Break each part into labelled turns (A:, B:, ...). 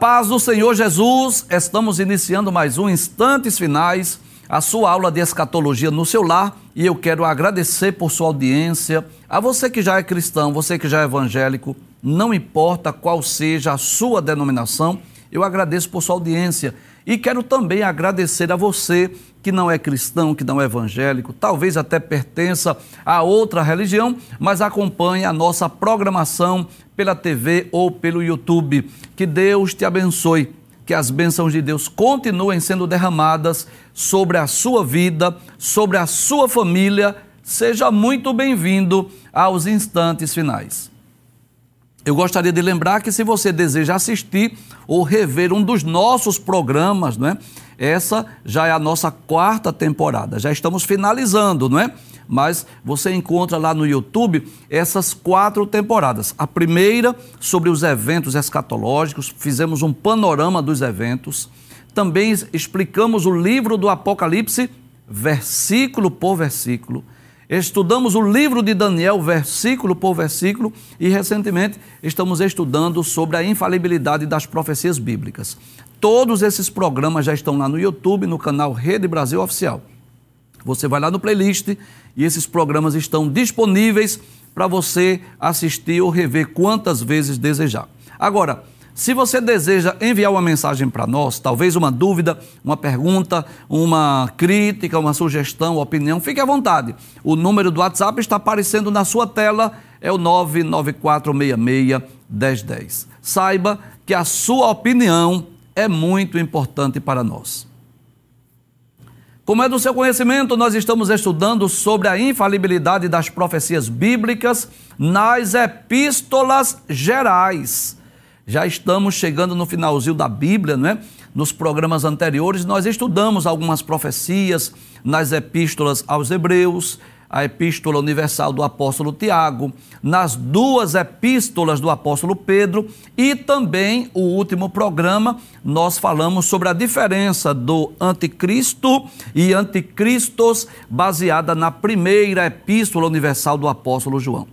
A: Paz do Senhor Jesus, estamos iniciando mais um Instantes Finais, a sua aula de escatologia no seu lar, e eu quero agradecer por sua audiência. A você que já é cristão, você que já é evangélico, não importa qual seja a sua denominação, eu agradeço por sua audiência. E quero também agradecer a você que não é cristão, que não é evangélico, talvez até pertença a outra religião, mas acompanhe a nossa programação pela TV ou pelo YouTube. Que Deus te abençoe, que as bênçãos de Deus continuem sendo derramadas sobre a sua vida, sobre a sua família. Seja muito bem-vindo aos instantes finais. Eu gostaria de lembrar que se você deseja assistir ou rever um dos nossos programas, não é? Essa já é a nossa quarta temporada. Já estamos finalizando, não é? Mas você encontra lá no YouTube essas quatro temporadas. A primeira sobre os eventos escatológicos, fizemos um panorama dos eventos. Também explicamos o livro do Apocalipse, versículo por versículo. Estudamos o livro de Daniel, versículo por versículo, e recentemente estamos estudando sobre a infalibilidade das profecias bíblicas. Todos esses programas já estão lá no YouTube, no canal Rede Brasil Oficial. Você vai lá no playlist e esses programas estão disponíveis para você assistir ou rever quantas vezes desejar. Agora, se você deseja enviar uma mensagem para nós, talvez uma dúvida, uma pergunta, uma crítica, uma sugestão, opinião, fique à vontade. O número do WhatsApp está aparecendo na sua tela, é o 994661010. Saiba que a sua opinião é muito importante para nós. Como é do seu conhecimento, nós estamos estudando sobre a infalibilidade das profecias bíblicas nas epístolas gerais já estamos chegando no finalzinho da Bíblia, não é? Nos programas anteriores, nós estudamos algumas profecias nas epístolas aos Hebreus, a epístola universal do apóstolo Tiago, nas duas epístolas do apóstolo Pedro e também o último programa nós falamos sobre a diferença do anticristo e anticristos baseada na primeira epístola universal do apóstolo João.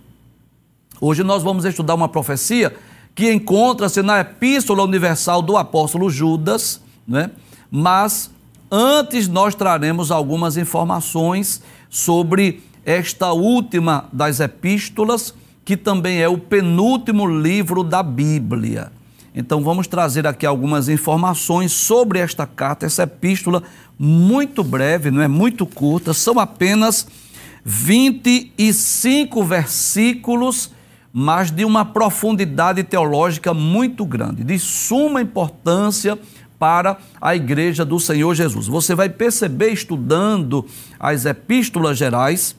A: Hoje nós vamos estudar uma profecia que encontra-se na Epístola Universal do Apóstolo Judas, né? mas antes nós traremos algumas informações sobre esta última das epístolas, que também é o penúltimo livro da Bíblia. Então vamos trazer aqui algumas informações sobre esta carta, essa epístola muito breve, não é? Muito curta, são apenas 25 versículos mas de uma profundidade teológica muito grande, de suma importância para a igreja do Senhor Jesus. Você vai perceber, estudando as epístolas gerais,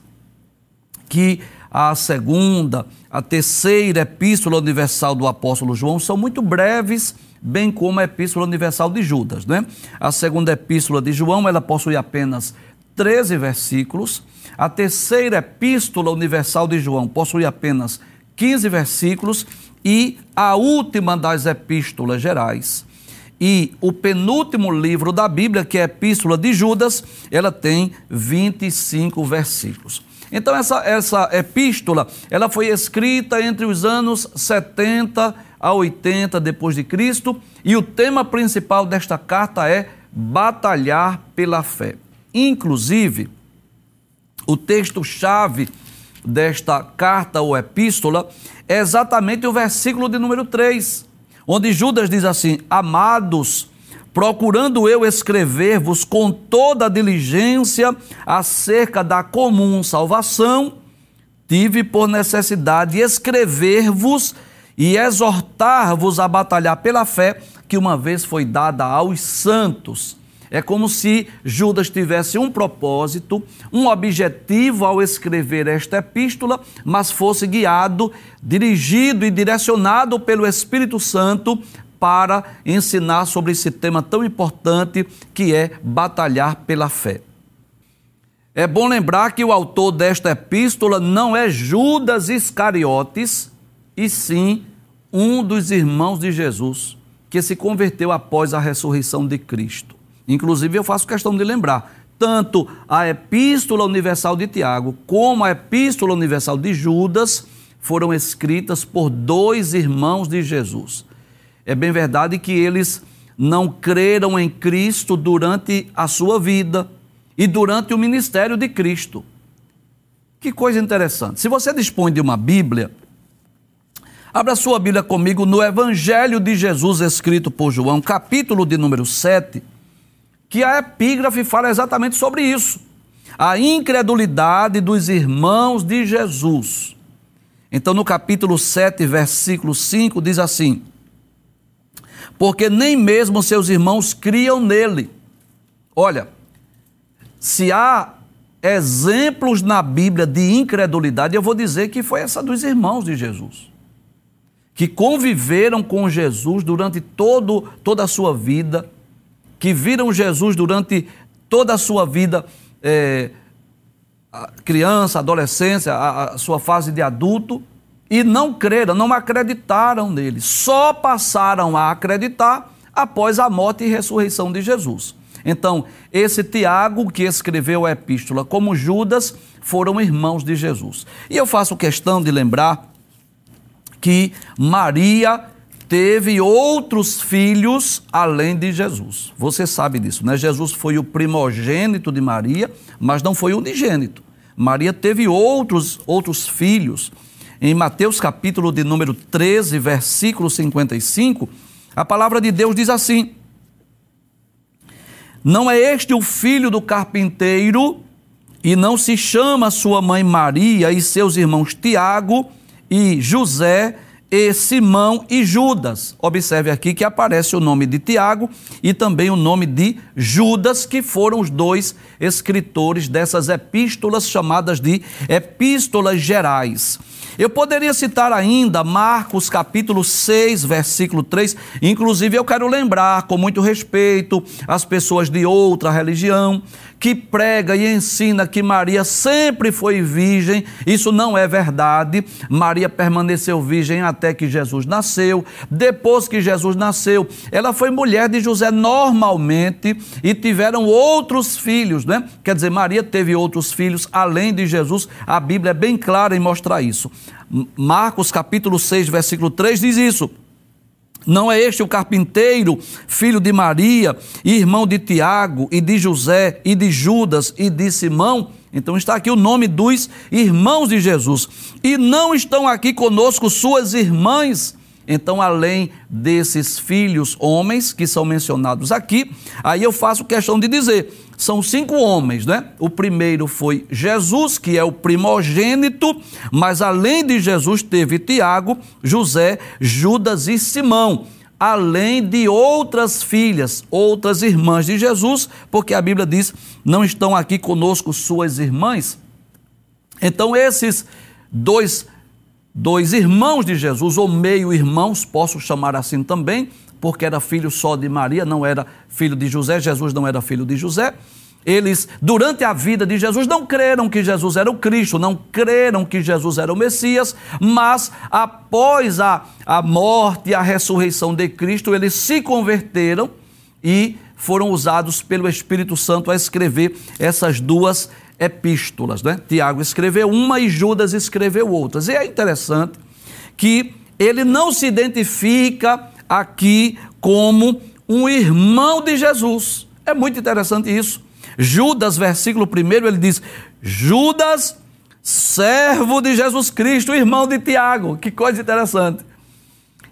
A: que a segunda, a terceira epístola universal do apóstolo João são muito breves, bem como a epístola universal de Judas. Né? A segunda epístola de João, ela possui apenas 13 versículos. A terceira epístola universal de João possui apenas 15 versículos, e a última das epístolas gerais. E o penúltimo livro da Bíblia, que é a Epístola de Judas, ela tem 25 versículos. Então essa, essa epístola, ela foi escrita entre os anos 70 a 80 depois de Cristo, e o tema principal desta carta é batalhar pela fé. Inclusive, o texto chave desta carta ou epístola é exatamente o versículo de número 3, onde Judas diz assim: Amados, procurando eu escrever-vos com toda a diligência acerca da comum salvação, tive por necessidade escrever-vos e exortar-vos a batalhar pela fé que uma vez foi dada aos santos. É como se Judas tivesse um propósito, um objetivo ao escrever esta epístola, mas fosse guiado, dirigido e direcionado pelo Espírito Santo para ensinar sobre esse tema tão importante que é batalhar pela fé. É bom lembrar que o autor desta epístola não é Judas Iscariotes, e sim um dos irmãos de Jesus que se converteu após a ressurreição de Cristo. Inclusive, eu faço questão de lembrar, tanto a Epístola Universal de Tiago como a Epístola Universal de Judas foram escritas por dois irmãos de Jesus. é bem verdade que eles não creram em Cristo durante a sua vida e durante o ministério de Cristo. Que coisa interessante. Se você dispõe de uma Bíblia, abra sua Bíblia comigo no Evangelho de Jesus escrito por João, capítulo de número 7, que a epígrafe fala exatamente sobre isso. A incredulidade dos irmãos de Jesus. Então, no capítulo 7, versículo 5, diz assim: Porque nem mesmo seus irmãos criam nele. Olha, se há exemplos na Bíblia de incredulidade, eu vou dizer que foi essa dos irmãos de Jesus, que conviveram com Jesus durante todo, toda a sua vida, que viram Jesus durante toda a sua vida, é, criança, adolescência, a, a sua fase de adulto, e não creram, não acreditaram nele, só passaram a acreditar após a morte e ressurreição de Jesus. Então, esse Tiago, que escreveu a epístola, como Judas, foram irmãos de Jesus. E eu faço questão de lembrar que Maria teve outros filhos além de Jesus. Você sabe disso, né? Jesus foi o primogênito de Maria, mas não foi unigênito. Maria teve outros outros filhos. Em Mateus capítulo de número 13, versículo 55, a palavra de Deus diz assim: não é este o filho do carpinteiro? E não se chama sua mãe Maria e seus irmãos Tiago e José e Simão e Judas. Observe aqui que aparece o nome de Tiago e também o nome de Judas, que foram os dois escritores dessas epístolas chamadas de epístolas gerais. Eu poderia citar ainda Marcos capítulo 6, versículo 3. Inclusive, eu quero lembrar com muito respeito as pessoas de outra religião que prega e ensina que Maria sempre foi virgem. Isso não é verdade. Maria permaneceu virgem até que Jesus nasceu. Depois que Jesus nasceu, ela foi mulher de José normalmente e tiveram outros filhos, né? Quer dizer, Maria teve outros filhos além de Jesus. A Bíblia é bem clara em mostrar isso. Marcos capítulo 6, versículo 3 diz isso. Não é este o carpinteiro, filho de Maria, irmão de Tiago, e de José, e de Judas, e de Simão? Então está aqui o nome dos irmãos de Jesus. E não estão aqui conosco suas irmãs. Então, além desses filhos homens que são mencionados aqui, aí eu faço questão de dizer: são cinco homens, né? O primeiro foi Jesus, que é o primogênito, mas além de Jesus teve Tiago, José, Judas e Simão além de outras filhas, outras irmãs de Jesus, porque a Bíblia diz: não estão aqui conosco suas irmãs. Então, esses dois dois irmãos de Jesus, ou meio-irmãos, posso chamar assim também, porque era filho só de Maria, não era filho de José, Jesus não era filho de José. Eles, durante a vida de Jesus, não creram que Jesus era o Cristo, não creram que Jesus era o Messias, mas após a, a morte e a ressurreição de Cristo, eles se converteram e foram usados pelo Espírito Santo a escrever essas duas epístolas. Né? Tiago escreveu uma e Judas escreveu outras. E é interessante que ele não se identifica aqui como um irmão de Jesus. É muito interessante isso. Judas, versículo 1, ele diz: Judas, servo de Jesus Cristo, irmão de Tiago. Que coisa interessante.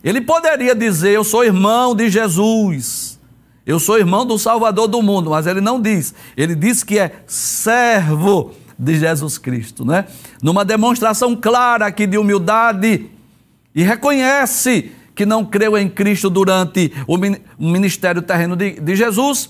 A: Ele poderia dizer: Eu sou irmão de Jesus. Eu sou irmão do Salvador do mundo, mas ele não diz. Ele diz que é servo de Jesus Cristo, né? Numa demonstração clara aqui de humildade e reconhece que não creu em Cristo durante o ministério terreno de, de Jesus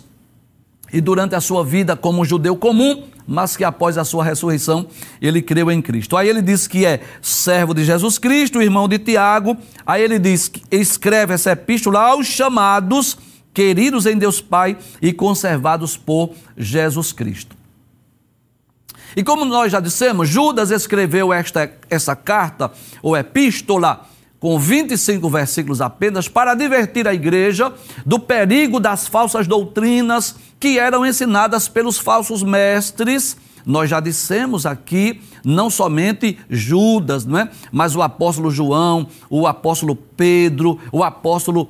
A: e durante a sua vida como judeu comum, mas que após a sua ressurreição ele creu em Cristo. Aí ele diz que é servo de Jesus Cristo, irmão de Tiago. Aí ele diz que escreve essa epístola aos chamados queridos em Deus Pai e conservados por Jesus Cristo. E como nós já dissemos, Judas escreveu esta, essa carta ou epístola com 25 versículos apenas para advertir a igreja do perigo das falsas doutrinas que eram ensinadas pelos falsos mestres. Nós já dissemos aqui, não somente Judas, não é? mas o apóstolo João, o apóstolo Pedro, o apóstolo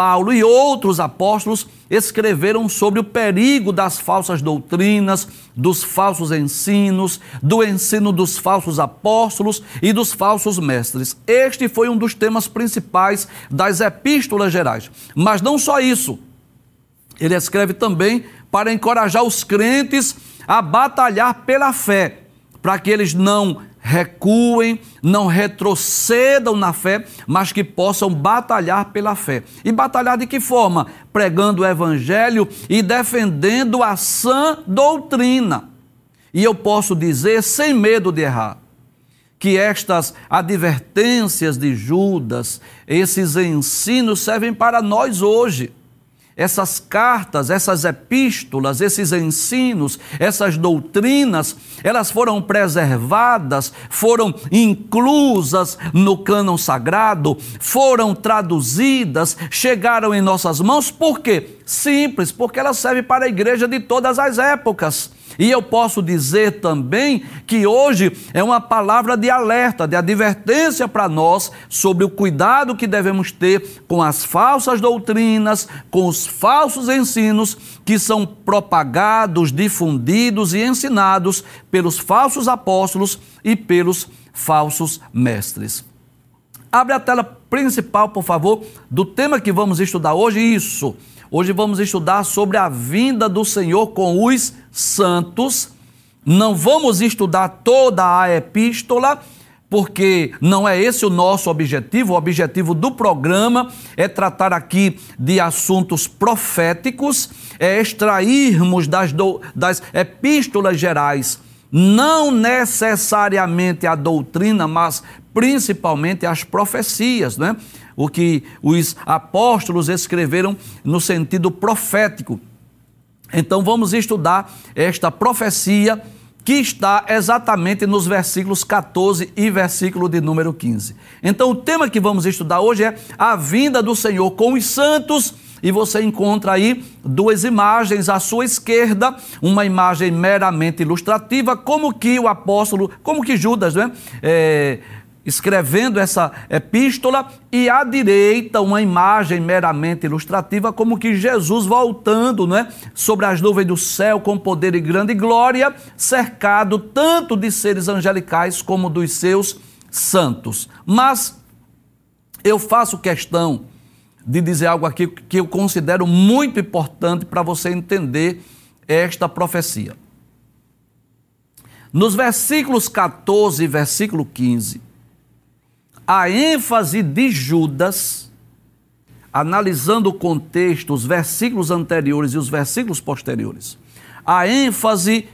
A: Paulo e outros apóstolos escreveram sobre o perigo das falsas doutrinas, dos falsos ensinos, do ensino dos falsos apóstolos e dos falsos mestres. Este foi um dos temas principais das epístolas gerais. Mas não só isso. Ele escreve também para encorajar os crentes a batalhar pela fé, para que eles não recuem, não retrocedam na fé, mas que possam batalhar pela fé. E batalhar de que forma? Pregando o evangelho e defendendo a sã doutrina. E eu posso dizer, sem medo de errar, que estas advertências de Judas, esses ensinos servem para nós hoje essas cartas, essas epístolas, esses ensinos, essas doutrinas, elas foram preservadas, foram inclusas no cânon sagrado, foram traduzidas, chegaram em nossas mãos, por quê? Simples, porque elas servem para a igreja de todas as épocas. E eu posso dizer também que hoje é uma palavra de alerta, de advertência para nós sobre o cuidado que devemos ter com as falsas doutrinas, com os falsos ensinos que são propagados, difundidos e ensinados pelos falsos apóstolos e pelos falsos mestres. Abre a tela principal, por favor, do tema que vamos estudar hoje, isso. Hoje vamos estudar sobre a vinda do Senhor com os santos. Não vamos estudar toda a epístola, porque não é esse o nosso objetivo. O objetivo do programa é tratar aqui de assuntos proféticos, é extrairmos das, do, das epístolas gerais não necessariamente a doutrina, mas principalmente as profecias, né? O que os apóstolos escreveram no sentido profético. Então vamos estudar esta profecia que está exatamente nos versículos 14 e versículo de número 15. Então o tema que vamos estudar hoje é a vinda do Senhor com os santos e você encontra aí duas imagens à sua esquerda, uma imagem meramente ilustrativa, como que o apóstolo, como que Judas, né? É, escrevendo essa epístola, e à direita uma imagem meramente ilustrativa, como que Jesus voltando, né, sobre as nuvens do céu com poder e grande glória, cercado tanto de seres angelicais como dos seus santos. Mas eu faço questão de dizer algo aqui que eu considero muito importante para você entender esta profecia. Nos versículos 14 e versículo 15, a ênfase de Judas, analisando o contexto, os versículos anteriores e os versículos posteriores, a ênfase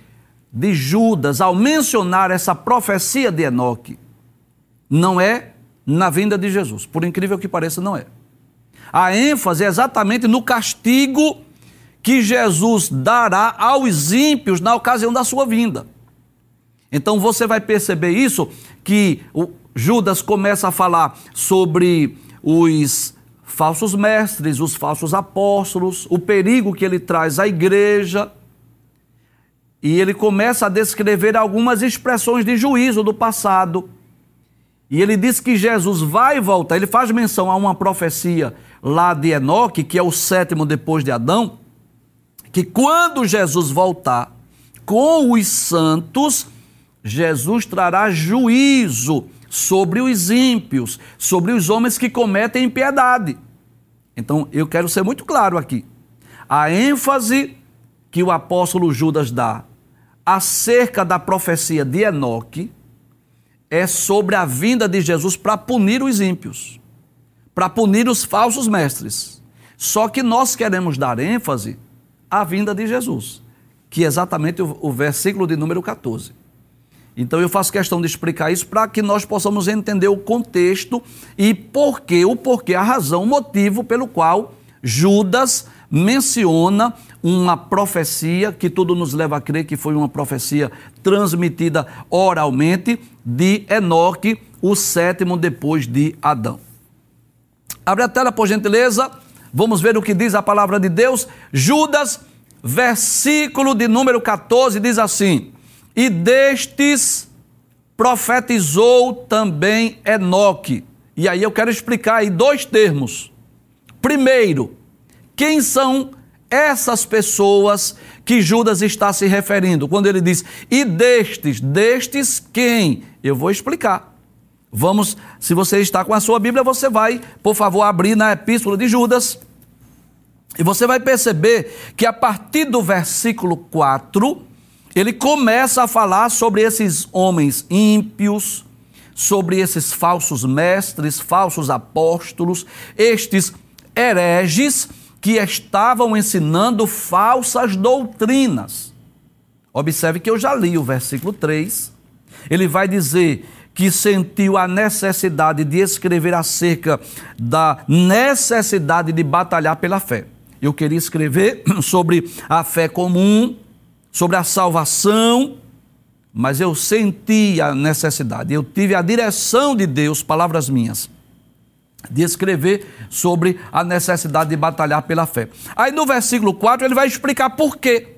A: de Judas ao mencionar essa profecia de Enoque não é na vinda de Jesus, por incrível que pareça, não é. A ênfase é exatamente no castigo que Jesus dará aos ímpios na ocasião da sua vinda. Então você vai perceber isso que o Judas começa a falar sobre os falsos mestres, os falsos apóstolos, o perigo que ele traz à igreja. E ele começa a descrever algumas expressões de juízo do passado. E ele diz que Jesus vai voltar. Ele faz menção a uma profecia lá de Enoque, que é o sétimo depois de Adão, que quando Jesus voltar com os santos, Jesus trará juízo sobre os ímpios, sobre os homens que cometem impiedade. Então, eu quero ser muito claro aqui. A ênfase que o apóstolo Judas dá acerca da profecia de Enoque é sobre a vinda de Jesus para punir os ímpios para punir os falsos mestres. Só que nós queremos dar ênfase à vinda de Jesus, que é exatamente o, o versículo de número 14. Então eu faço questão de explicar isso para que nós possamos entender o contexto e porquê, o porquê, a razão, o motivo pelo qual Judas menciona uma profecia que tudo nos leva a crer que foi uma profecia transmitida oralmente de Enoque, o sétimo depois de Adão. Abre a tela, por gentileza. Vamos ver o que diz a palavra de Deus. Judas, versículo de número 14, diz assim: E destes profetizou também Enoque. E aí eu quero explicar aí dois termos: Primeiro, quem são essas pessoas que Judas está se referindo? Quando ele diz, e destes, destes quem? Eu vou explicar. Vamos, se você está com a sua Bíblia, você vai, por favor, abrir na Epístola de Judas. E você vai perceber que a partir do versículo 4, ele começa a falar sobre esses homens ímpios, sobre esses falsos mestres, falsos apóstolos, estes hereges que estavam ensinando falsas doutrinas. Observe que eu já li o versículo 3. Ele vai dizer que sentiu a necessidade de escrever acerca da necessidade de batalhar pela fé. Eu queria escrever sobre a fé comum, sobre a salvação, mas eu senti a necessidade, eu tive a direção de Deus, palavras minhas, de escrever sobre a necessidade de batalhar pela fé. Aí no versículo 4 ele vai explicar por quê.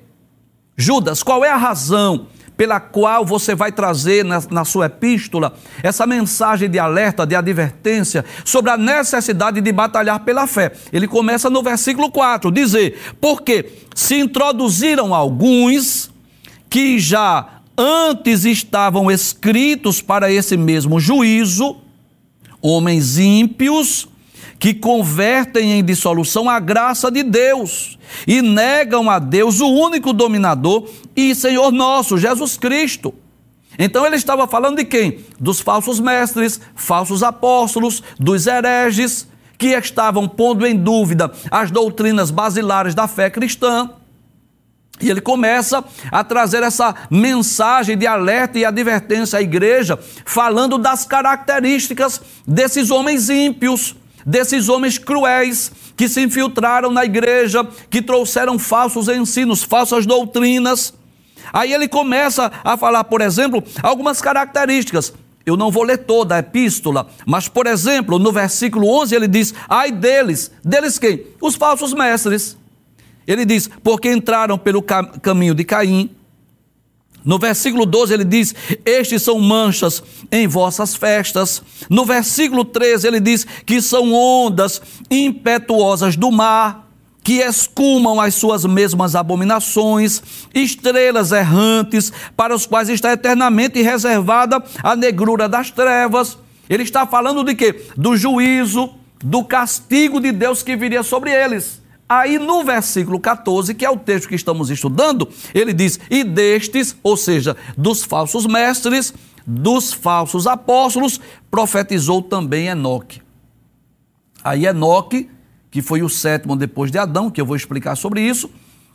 A: Judas, qual é a razão pela qual você vai trazer na, na, sua epístola essa mensagem de alerta, de advertência sobre a necessidade de batalhar pela fé. Ele começa no versículo 4, dizer: Porque se introduziram alguns que já antes estavam escritos para esse mesmo juízo, homens ímpios, que convertem em dissolução a graça de Deus e negam a Deus, o único dominador e Senhor nosso, Jesus Cristo. Então ele estava falando de quem? Dos falsos mestres, falsos apóstolos, dos hereges, que estavam pondo em dúvida as doutrinas basilares da fé cristã. E ele começa a trazer essa mensagem de alerta e advertência à igreja, falando das características desses homens ímpios, desses homens cruéis que se infiltraram na igreja, que trouxeram falsos ensinos, falsas doutrinas. Aí ele começa a falar, por exemplo, algumas características. Eu não vou ler toda a epístola, mas, por exemplo, no versículo 11 ele diz: Ai deles, deles quem? Os falsos mestres. Ele diz: Porque entraram pelo caminho de Caim, no versículo 12 ele diz: Estes são manchas em vossas festas. No versículo 13 ele diz que são ondas impetuosas do mar, que escumam as suas mesmas abominações, estrelas errantes, para os quais está eternamente reservada a negrura das trevas. Ele está falando de quê? Do juízo, do castigo de Deus que viria sobre eles. Aí no versículo 14, que é o texto que estamos estudando, ele diz: E destes, ou seja, dos falsos mestres, dos falsos apóstolos, profetizou também Enoque. Aí Enoque, que foi o sétimo depois de Adão, que eu vou explicar sobre isso,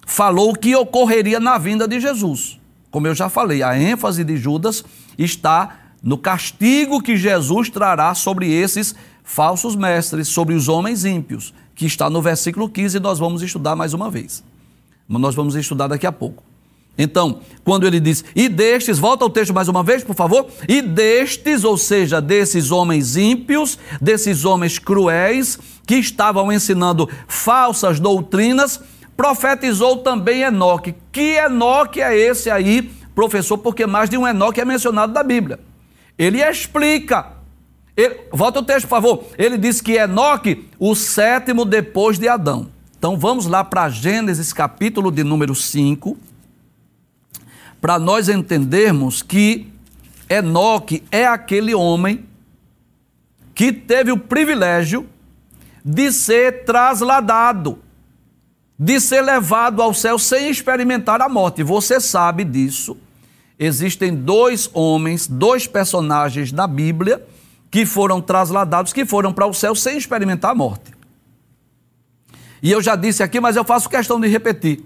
A: falou o que ocorreria na vinda de Jesus. Como eu já falei, a ênfase de Judas está no castigo que Jesus trará sobre esses falsos mestres, sobre os homens ímpios que está no versículo 15 e nós vamos estudar mais uma vez. Nós vamos estudar daqui a pouco. Então, quando ele diz, e destes, volta ao texto mais uma vez, por favor, e destes, ou seja, desses homens ímpios, desses homens cruéis, que estavam ensinando falsas doutrinas, profetizou também Enoque. Que Enoque é esse aí, professor? Porque mais de um Enoque é mencionado na Bíblia. Ele explica ele, volta o texto, por favor. Ele diz que Enoque, o sétimo depois de Adão. Então vamos lá para Gênesis capítulo de número 5, para nós entendermos que Enoque é aquele homem que teve o privilégio de ser trasladado, de ser levado ao céu sem experimentar a morte. Você sabe disso. Existem dois homens, dois personagens da Bíblia que foram trasladados, que foram para o céu sem experimentar a morte. E eu já disse aqui, mas eu faço questão de repetir.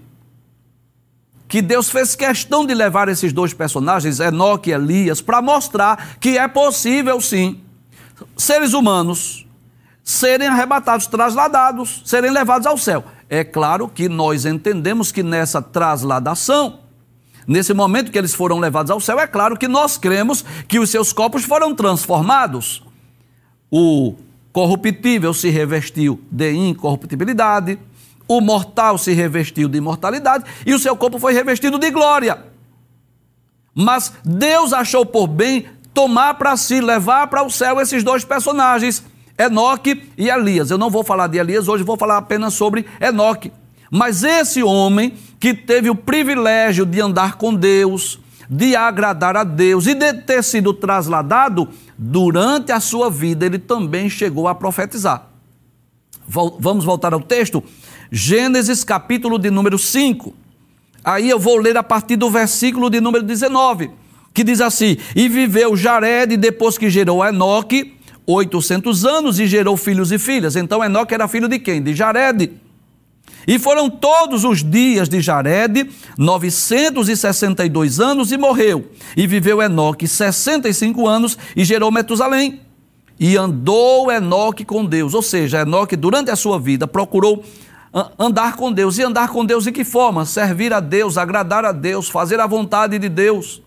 A: Que Deus fez questão de levar esses dois personagens, Enoque e Elias, para mostrar que é possível sim seres humanos serem arrebatados, trasladados, serem levados ao céu. É claro que nós entendemos que nessa trasladação Nesse momento que eles foram levados ao céu, é claro que nós cremos que os seus corpos foram transformados. O corruptível se revestiu de incorruptibilidade, o mortal se revestiu de imortalidade e o seu corpo foi revestido de glória. Mas Deus achou por bem tomar para si, levar para o céu esses dois personagens, Enoque e Elias. Eu não vou falar de Elias hoje, vou falar apenas sobre Enoque. Mas esse homem que teve o privilégio de andar com Deus, de agradar a Deus e de ter sido trasladado, durante a sua vida ele também chegou a profetizar. Vamos voltar ao texto? Gênesis capítulo de número 5. Aí eu vou ler a partir do versículo de número 19, que diz assim: E viveu Jared depois que gerou Enoque 800 anos e gerou filhos e filhas. Então Enoque era filho de quem? De Jared. E foram todos os dias de Jared, 962 anos, e morreu. E viveu Enoque 65 anos e gerou Metusalém. E andou Enoque com Deus. Ou seja, Enoque, durante a sua vida, procurou andar com Deus. E andar com Deus de que forma? Servir a Deus, agradar a Deus, fazer a vontade de Deus.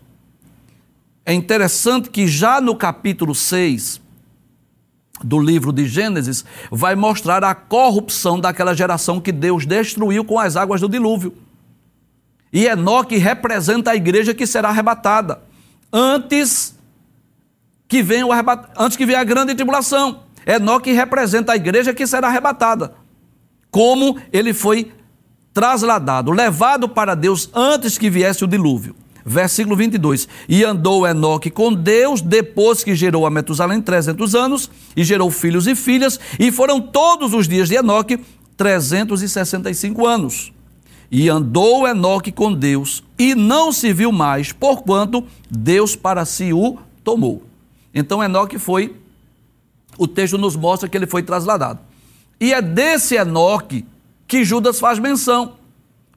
A: É interessante que já no capítulo 6, do livro de Gênesis vai mostrar a corrupção daquela geração que Deus destruiu com as águas do dilúvio. E Enoque representa a igreja que será arrebatada antes que venha, o arrebat... antes que venha a grande tribulação. Enoque representa a igreja que será arrebatada. Como ele foi trasladado, levado para Deus antes que viesse o dilúvio. Versículo 22. E andou Enoque com Deus depois que gerou a Metusalém 300 anos e gerou filhos e filhas, e foram todos os dias de Enoque 365 anos. E andou Enoque com Deus e não se viu mais, porquanto Deus para si o tomou. Então Enoque foi, o texto nos mostra que ele foi trasladado. E é desse Enoque que Judas faz menção,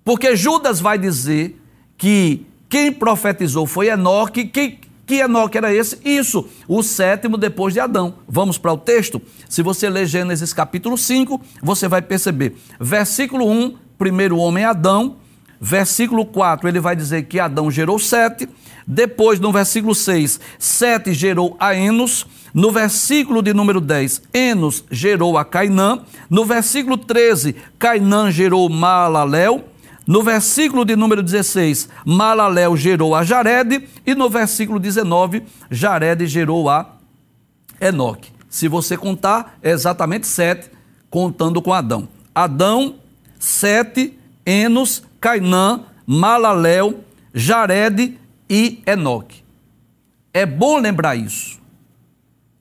A: porque Judas vai dizer que quem profetizou foi Enoque. Que, que Enoque era esse? Isso, o sétimo depois de Adão. Vamos para o texto? Se você ler Gênesis capítulo 5, você vai perceber. Versículo 1, primeiro homem Adão. Versículo 4, ele vai dizer que Adão gerou Sete. Depois, no versículo 6, Sete gerou a Enos. No versículo de número 10, Enos gerou a Cainã. No versículo 13, Cainã gerou Malaléu. No versículo de número 16, Malaléu gerou a Jared, e no versículo 19, Jared gerou a Enoque. Se você contar, é exatamente sete, contando com Adão. Adão, sete, Enos, Cainã, Malaléu, Jared e Enoque. É bom lembrar isso.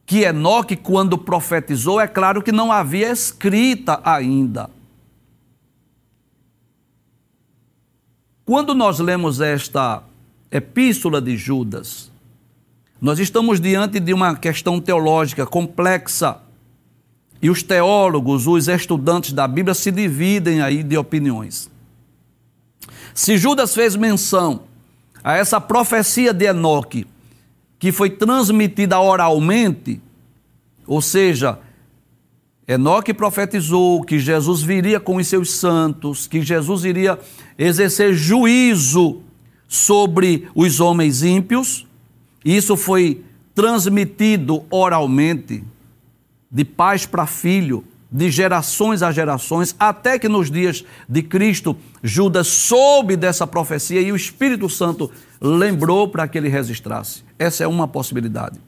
A: Que Enoque, quando profetizou, é claro que não havia escrita ainda. Quando nós lemos esta epístola de Judas, nós estamos diante de uma questão teológica complexa. E os teólogos, os estudantes da Bíblia se dividem aí de opiniões. Se Judas fez menção a essa profecia de Enoque, que foi transmitida oralmente, ou seja, Enoque profetizou que Jesus viria com os seus santos, que Jesus iria exercer juízo sobre os homens ímpios. Isso foi transmitido oralmente, de pais para filho, de gerações a gerações, até que nos dias de Cristo, Judas soube dessa profecia e o Espírito Santo lembrou para que ele registrasse. Essa é uma possibilidade.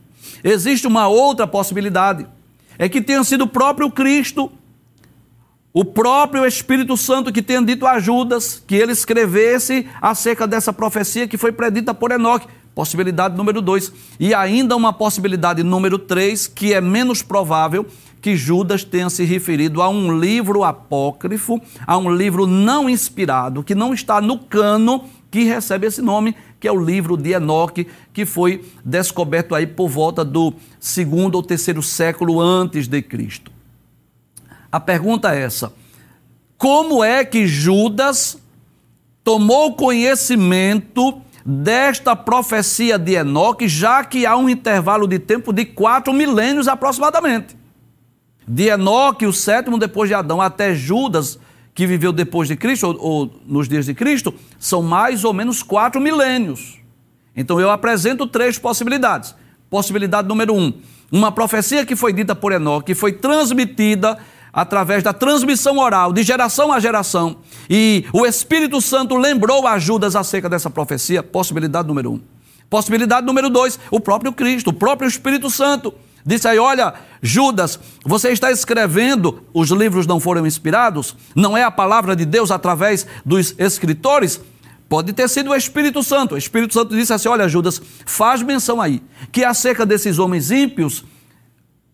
A: Existe uma outra possibilidade é que tenha sido o próprio Cristo, o próprio Espírito Santo que tenha dito a Judas que ele escrevesse acerca dessa profecia que foi predita por Enoque. Possibilidade número dois. E ainda uma possibilidade número três, que é menos provável que Judas tenha se referido a um livro apócrifo, a um livro não inspirado, que não está no cano que recebe esse nome, que é o livro de Enoque, que foi descoberto aí por volta do segundo ou terceiro século antes de Cristo. A pergunta é essa: como é que Judas tomou conhecimento desta profecia de Enoque, já que há um intervalo de tempo de quatro milênios aproximadamente? De Enoque, o sétimo depois de Adão, até Judas, que viveu depois de Cristo, ou, ou, nos dias de Cristo, são mais ou menos quatro milênios. Então eu apresento três possibilidades. Possibilidade número um: uma profecia que foi dita por Enoque, que foi transmitida através da transmissão oral, de geração a geração, e o Espírito Santo lembrou a Judas acerca dessa profecia. Possibilidade número um. Possibilidade número dois: o próprio Cristo, o próprio Espírito Santo Disse aí: Olha, Judas, você está escrevendo, os livros não foram inspirados? Não é a palavra de Deus através dos escritores? Pode ter sido o Espírito Santo. O Espírito Santo disse assim: Olha, Judas, faz menção aí, que acerca desses homens ímpios,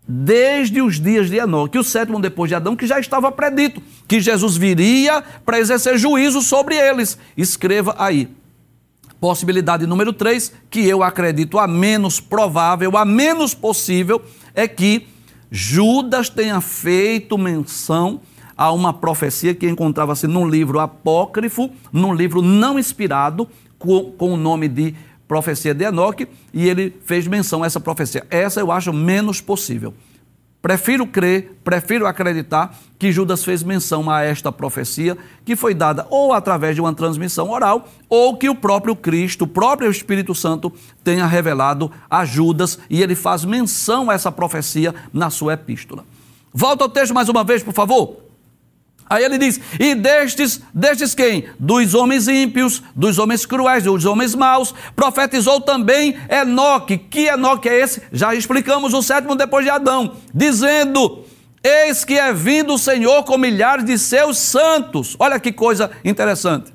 A: desde os dias de Enoque, o sétimo depois de Adão, que já estava predito, que Jesus viria para exercer juízo sobre eles. Escreva aí. Possibilidade número três, que eu acredito a menos provável, a menos possível, é que Judas tenha feito menção a uma profecia que encontrava-se num livro apócrifo, num livro não inspirado, com, com o nome de profecia de Enoque, e ele fez menção a essa profecia. Essa eu acho menos possível. Prefiro crer, prefiro acreditar que Judas fez menção a esta profecia que foi dada ou através de uma transmissão oral, ou que o próprio Cristo, o próprio Espírito Santo tenha revelado a Judas e ele faz menção a essa profecia na sua epístola. Volta ao texto mais uma vez, por favor. Aí ele diz: E destes, destes quem? Dos homens ímpios, dos homens cruéis, dos homens maus, profetizou também Enoque. Que Enoque é esse? Já explicamos o sétimo depois de Adão, dizendo: Eis que é vindo o Senhor com milhares de seus santos. Olha que coisa interessante.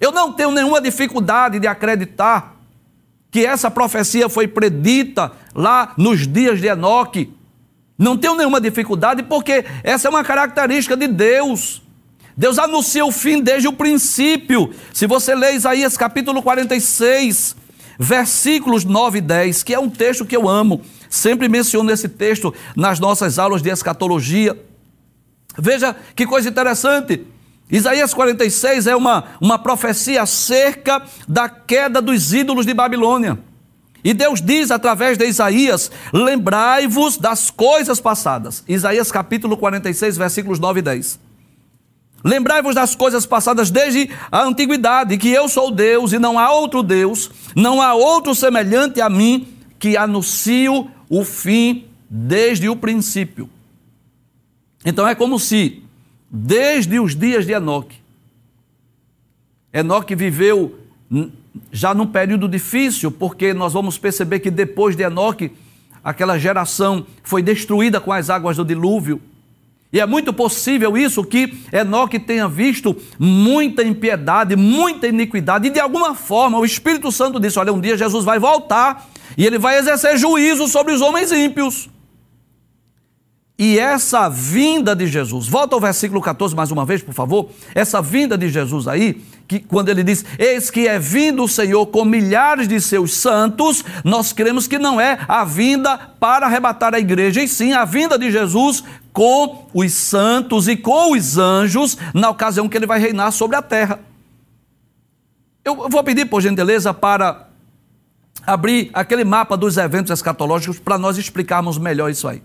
A: Eu não tenho nenhuma dificuldade de acreditar que essa profecia foi predita lá nos dias de Enoque. Não tenho nenhuma dificuldade, porque essa é uma característica de Deus. Deus anuncia o fim desde o princípio. Se você lê Isaías capítulo 46, versículos 9 e 10, que é um texto que eu amo, sempre menciono esse texto nas nossas aulas de escatologia. Veja que coisa interessante. Isaías 46 é uma, uma profecia acerca da queda dos ídolos de Babilônia. E Deus diz através de Isaías: lembrai-vos das coisas passadas. Isaías capítulo 46, versículos 9 e 10. Lembrai-vos das coisas passadas desde a antiguidade, que eu sou Deus e não há outro Deus, não há outro semelhante a mim, que anuncio o fim desde o princípio. Então é como se, desde os dias de Enoque, Enoque viveu já num período difícil, porque nós vamos perceber que depois de Enoque, aquela geração foi destruída com as águas do dilúvio. E é muito possível isso que Enoque tenha visto muita impiedade, muita iniquidade, e de alguma forma o Espírito Santo disse: Olha, um dia Jesus vai voltar e ele vai exercer juízo sobre os homens ímpios. E essa vinda de Jesus, volta ao versículo 14 mais uma vez, por favor. Essa vinda de Jesus aí, que quando ele diz: Eis que é vindo o Senhor com milhares de seus santos, nós cremos que não é a vinda para arrebatar a igreja, e sim a vinda de Jesus com os santos e com os anjos, na ocasião que ele vai reinar sobre a terra. Eu vou pedir, por gentileza, para abrir aquele mapa dos eventos escatológicos para nós explicarmos melhor isso aí.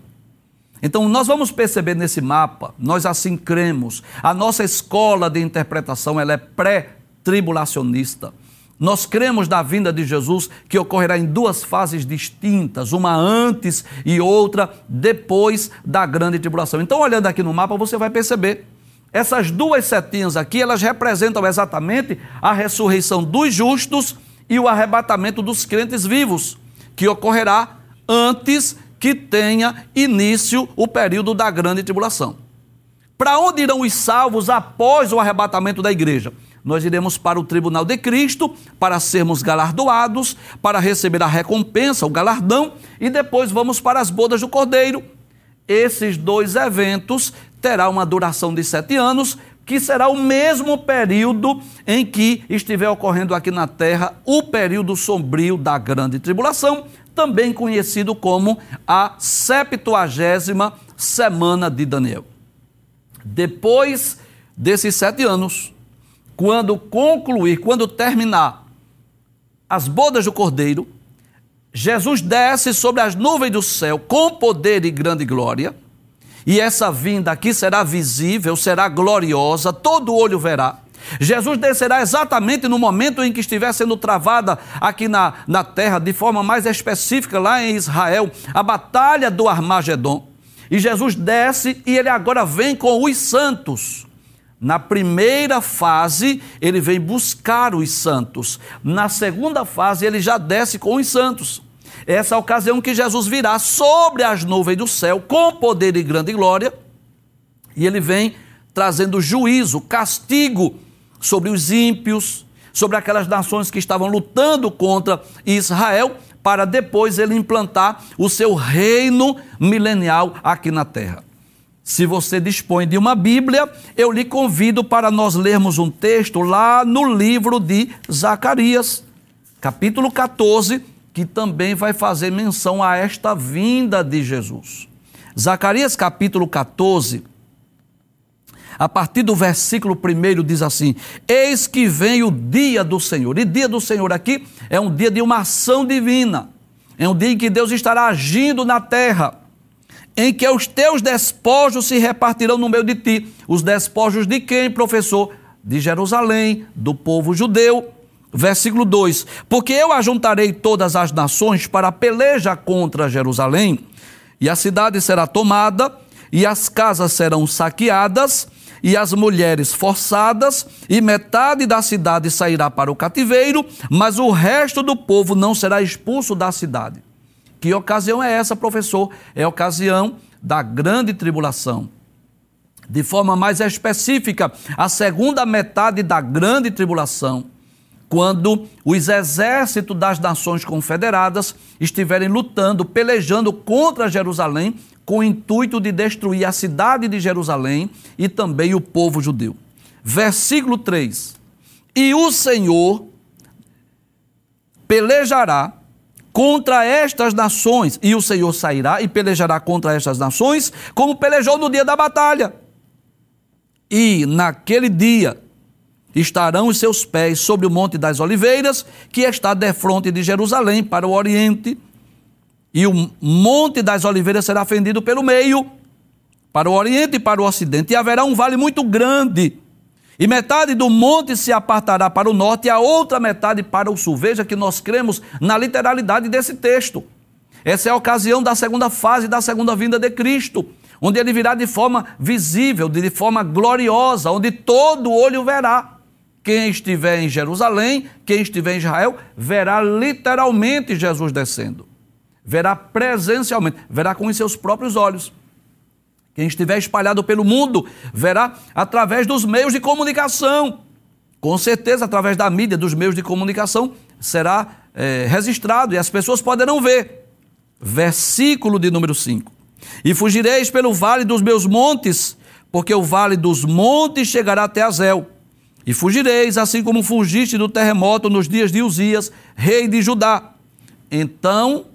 A: Então, nós vamos perceber nesse mapa, nós assim cremos, a nossa escola de interpretação ela é pré-tribulacionista. Nós cremos na vinda de Jesus que ocorrerá em duas fases distintas, uma antes e outra depois da grande tribulação. Então, olhando aqui no mapa, você vai perceber essas duas setinhas aqui, elas representam exatamente a ressurreição dos justos e o arrebatamento dos crentes vivos, que ocorrerá antes que tenha início o período da grande tribulação. Para onde irão os salvos após o arrebatamento da igreja? Nós iremos para o tribunal de Cristo para sermos galardoados, para receber a recompensa, o galardão, e depois vamos para as bodas do Cordeiro. Esses dois eventos terão uma duração de sete anos, que será o mesmo período em que estiver ocorrendo aqui na terra o período sombrio da grande tribulação, também conhecido como a septuagésima semana de Daniel. Depois desses sete anos, quando concluir, quando terminar as bodas do Cordeiro, Jesus desce sobre as nuvens do céu com poder e grande glória, e essa vinda aqui será visível, será gloriosa, todo olho verá. Jesus descerá exatamente no momento em que estiver sendo travada aqui na, na terra, de forma mais específica, lá em Israel, a batalha do Armagedon. E Jesus desce e ele agora vem com os santos. Na primeira fase, ele vem buscar os santos. Na segunda fase, ele já desce com os santos. Essa é a ocasião que Jesus virá sobre as nuvens do céu com poder e grande glória, e ele vem trazendo juízo, castigo sobre os ímpios, sobre aquelas nações que estavam lutando contra Israel, para depois ele implantar o seu reino milenial aqui na terra. Se você dispõe de uma Bíblia, eu lhe convido para nós lermos um texto lá no livro de Zacarias, capítulo 14, que também vai fazer menção a esta vinda de Jesus. Zacarias capítulo 14, a partir do versículo 1 diz assim: Eis que vem o dia do Senhor. E dia do Senhor aqui é um dia de uma ação divina. É um dia em que Deus estará agindo na terra, em que os teus despojos se repartirão no meio de ti. Os despojos de quem, professor? De Jerusalém, do povo judeu. Versículo 2: Porque eu ajuntarei todas as nações para peleja contra Jerusalém, e a cidade será tomada, e as casas serão saqueadas, e as mulheres forçadas, e metade da cidade sairá para o cativeiro, mas o resto do povo não será expulso da cidade. Que ocasião é essa, professor? É a ocasião da grande tribulação. De forma mais específica, a segunda metade da grande tribulação, quando os exércitos das nações confederadas estiverem lutando, pelejando contra Jerusalém com o intuito de destruir a cidade de Jerusalém e também o povo judeu. Versículo 3: E o Senhor pelejará contra estas nações, e o Senhor sairá e pelejará contra estas nações, como pelejou no dia da batalha. E naquele dia estarão os seus pés sobre o Monte das Oliveiras, que está defronte de Jerusalém, para o oriente e o Monte das Oliveiras será fendido pelo meio, para o oriente e para o ocidente, e haverá um vale muito grande. E metade do monte se apartará para o norte e a outra metade para o sul. Veja que nós cremos na literalidade desse texto. Essa é a ocasião da segunda fase da segunda vinda de Cristo, onde ele virá de forma visível, de forma gloriosa, onde todo olho verá. Quem estiver em Jerusalém, quem estiver em Israel, verá literalmente Jesus descendo verá presencialmente, verá com os seus próprios olhos. Quem estiver espalhado pelo mundo verá através dos meios de comunicação. Com certeza, através da mídia, dos meios de comunicação, será é, registrado e as pessoas poderão ver. Versículo de número 5. E fugireis pelo vale dos meus montes, porque o vale dos montes chegará até Azel. E fugireis, assim como fugiste do terremoto nos dias de Uzias, rei de Judá. Então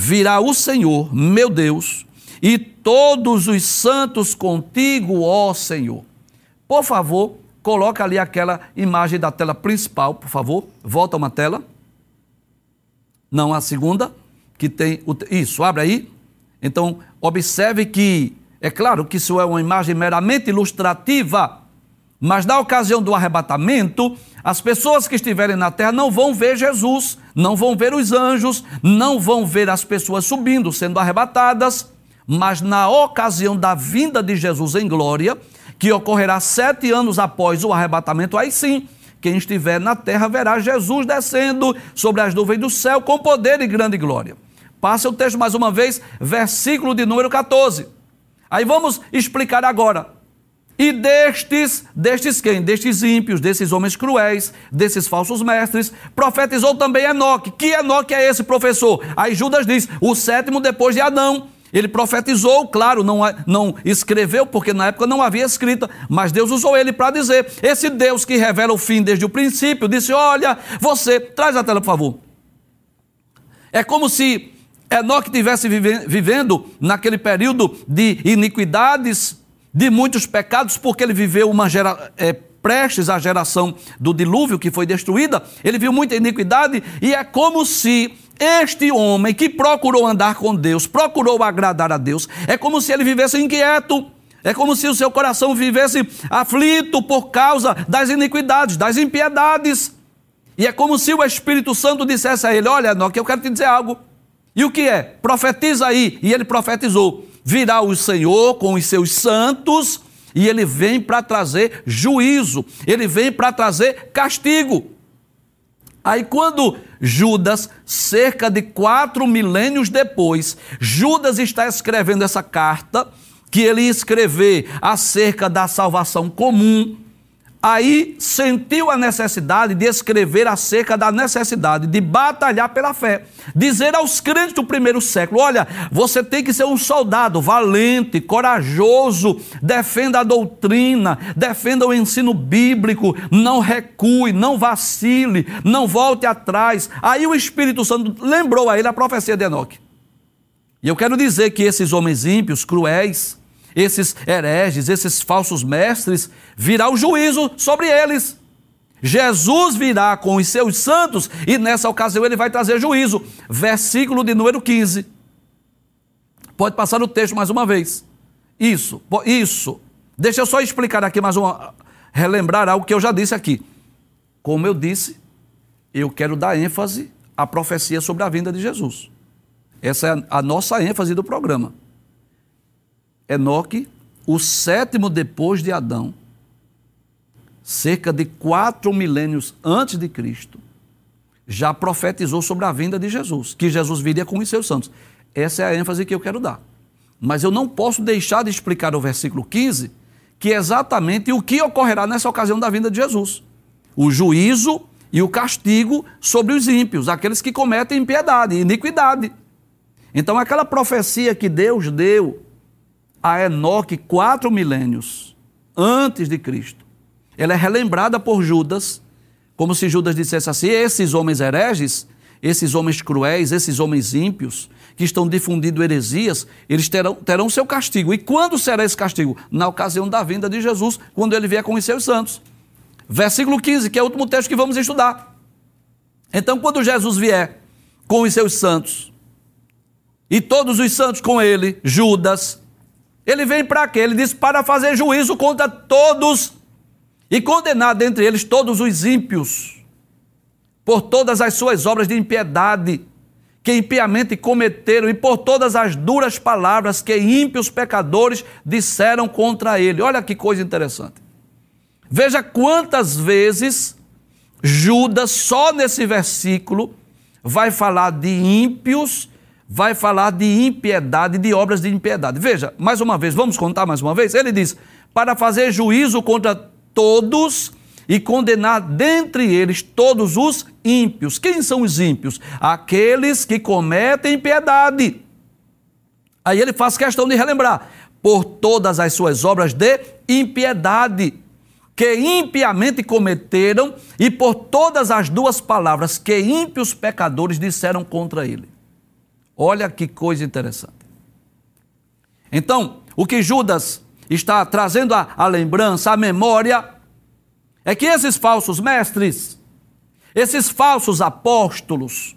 A: virá o Senhor, meu Deus, e todos os santos contigo, ó Senhor. Por favor, coloca ali aquela imagem da tela principal, por favor. Volta uma tela. Não a segunda, que tem o, isso, abre aí. Então, observe que é claro que isso é uma imagem meramente ilustrativa, mas na ocasião do arrebatamento, as pessoas que estiverem na terra não vão ver Jesus, não vão ver os anjos, não vão ver as pessoas subindo, sendo arrebatadas, mas na ocasião da vinda de Jesus em glória, que ocorrerá sete anos após o arrebatamento, aí sim, quem estiver na terra verá Jesus descendo sobre as nuvens do céu com poder e grande glória. Passa o texto mais uma vez, versículo de número 14. Aí vamos explicar agora e destes, destes quem? Destes ímpios, desses homens cruéis, desses falsos mestres, profetizou também Enoque. Que Enoque é esse, professor? Aí Judas diz, o sétimo depois de Adão. Ele profetizou, claro, não, não escreveu, porque na época não havia escrita, mas Deus usou ele para dizer: esse Deus que revela o fim desde o princípio, disse: Olha, você, traz a tela, por favor. É como se Enoque estivesse vivendo naquele período de iniquidades, de muitos pecados, porque ele viveu uma gera, é, prestes à geração do dilúvio que foi destruída, ele viu muita iniquidade e é como se este homem que procurou andar com Deus, procurou agradar a Deus, é como se ele vivesse inquieto. É como se o seu coração vivesse aflito por causa das iniquidades, das impiedades. E é como se o Espírito Santo dissesse a ele: Olha, Enoque, eu quero te dizer algo. E o que é? Profetiza aí. E ele profetizou virá o Senhor com os seus santos e ele vem para trazer juízo, ele vem para trazer castigo. Aí, quando Judas, cerca de quatro milênios depois, Judas está escrevendo essa carta, que ele ia escrever acerca da salvação comum, aí sentiu a necessidade de escrever acerca da necessidade de batalhar pela fé. Dizer aos crentes do primeiro século: olha, você tem que ser um soldado valente, corajoso, defenda a doutrina, defenda o ensino bíblico, não recue, não vacile, não volte atrás. Aí o Espírito Santo lembrou a ele a profecia de Enoque. E eu quero dizer que esses homens ímpios, cruéis, esses hereges, esses falsos mestres, virá o juízo sobre eles. Jesus virá com os seus santos e nessa ocasião ele vai trazer juízo. Versículo de número 15. Pode passar o texto mais uma vez. Isso, isso. Deixa eu só explicar aqui mais uma, relembrar algo que eu já disse aqui. Como eu disse, eu quero dar ênfase à profecia sobre a vinda de Jesus. Essa é a nossa ênfase do programa. Enoque, o sétimo depois de Adão, cerca de quatro milênios antes de Cristo, já profetizou sobre a vinda de Jesus, que Jesus viria com os seus santos. Essa é a ênfase que eu quero dar. Mas eu não posso deixar de explicar o versículo 15, que é exatamente o que ocorrerá nessa ocasião da vinda de Jesus: o juízo e o castigo sobre os ímpios, aqueles que cometem impiedade, iniquidade. Então, aquela profecia que Deus deu a Enoque quatro milênios antes de Cristo. Ela é relembrada por Judas, como se Judas dissesse assim: esses homens hereges, esses homens cruéis, esses homens ímpios, que estão difundindo heresias, eles terão, terão seu castigo. E quando será esse castigo? Na ocasião da vinda de Jesus, quando ele vier com os seus santos. Versículo 15, que é o último texto que vamos estudar. Então, quando Jesus vier com os seus santos, e todos os santos com ele, Judas, ele vem para quê? Ele diz para fazer juízo contra todos e condenar dentre eles todos os ímpios por todas as suas obras de impiedade que impiamente cometeram e por todas as duras palavras que ímpios pecadores disseram contra ele. Olha que coisa interessante. Veja quantas vezes Judas, só nesse versículo, vai falar de ímpios vai falar de impiedade, de obras de impiedade. Veja, mais uma vez, vamos contar mais uma vez? Ele diz: para fazer juízo contra todos e condenar dentre eles todos os ímpios. Quem são os ímpios? Aqueles que cometem impiedade. Aí ele faz questão de relembrar: por todas as suas obras de impiedade que impiamente cometeram e por todas as duas palavras que ímpios pecadores disseram contra ele. Olha que coisa interessante. Então, o que Judas está trazendo a, lembrança, a memória, é que esses falsos mestres, esses falsos apóstolos,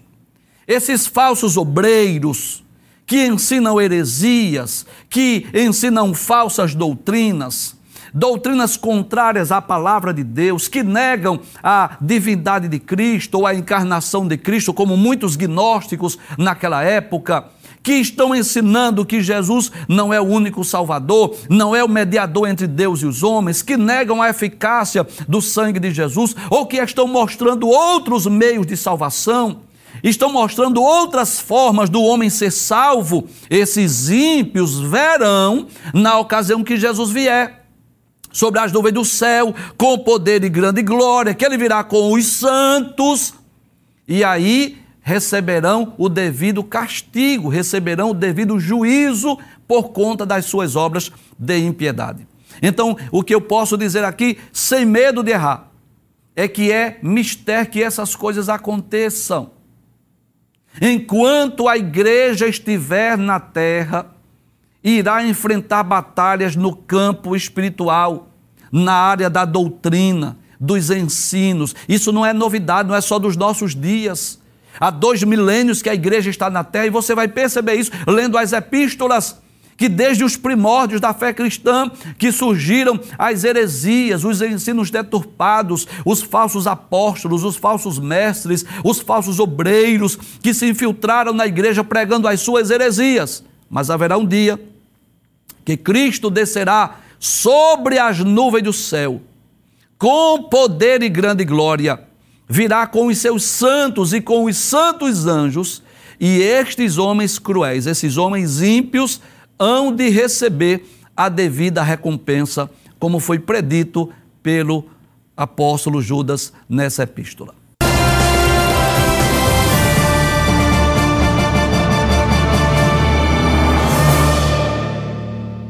A: esses falsos obreiros, que ensinam heresias, que ensinam falsas doutrinas, doutrinas contrárias à palavra de Deus, que negam a divindade de Cristo ou a encarnação de Cristo, como muitos gnósticos naquela época que estão ensinando que Jesus não é o único Salvador, não é o mediador entre Deus e os homens, que negam a eficácia do sangue de Jesus, ou que estão mostrando outros meios de salvação, estão mostrando outras formas do homem ser salvo, esses ímpios verão na ocasião que Jesus vier sobre as nuvens do céu, com poder e grande glória, que ele virá com os santos, e aí receberão o devido castigo, receberão o devido juízo por conta das suas obras de impiedade. Então, o que eu posso dizer aqui, sem medo de errar, é que é mistério que essas coisas aconteçam. Enquanto a igreja estiver na terra, irá enfrentar batalhas no campo espiritual, na área da doutrina, dos ensinos. Isso não é novidade, não é só dos nossos dias. Há dois milênios que a igreja está na terra e você vai perceber isso lendo as epístolas que desde os primórdios da fé cristã que surgiram as heresias, os ensinos deturpados, os falsos apóstolos, os falsos mestres, os falsos obreiros que se infiltraram na igreja pregando as suas heresias. Mas haverá um dia que Cristo descerá sobre as nuvens do céu, com poder e grande glória, virá com os seus santos e com os santos anjos, e estes homens cruéis, esses homens ímpios, hão de receber a devida recompensa, como foi predito pelo apóstolo Judas nessa epístola.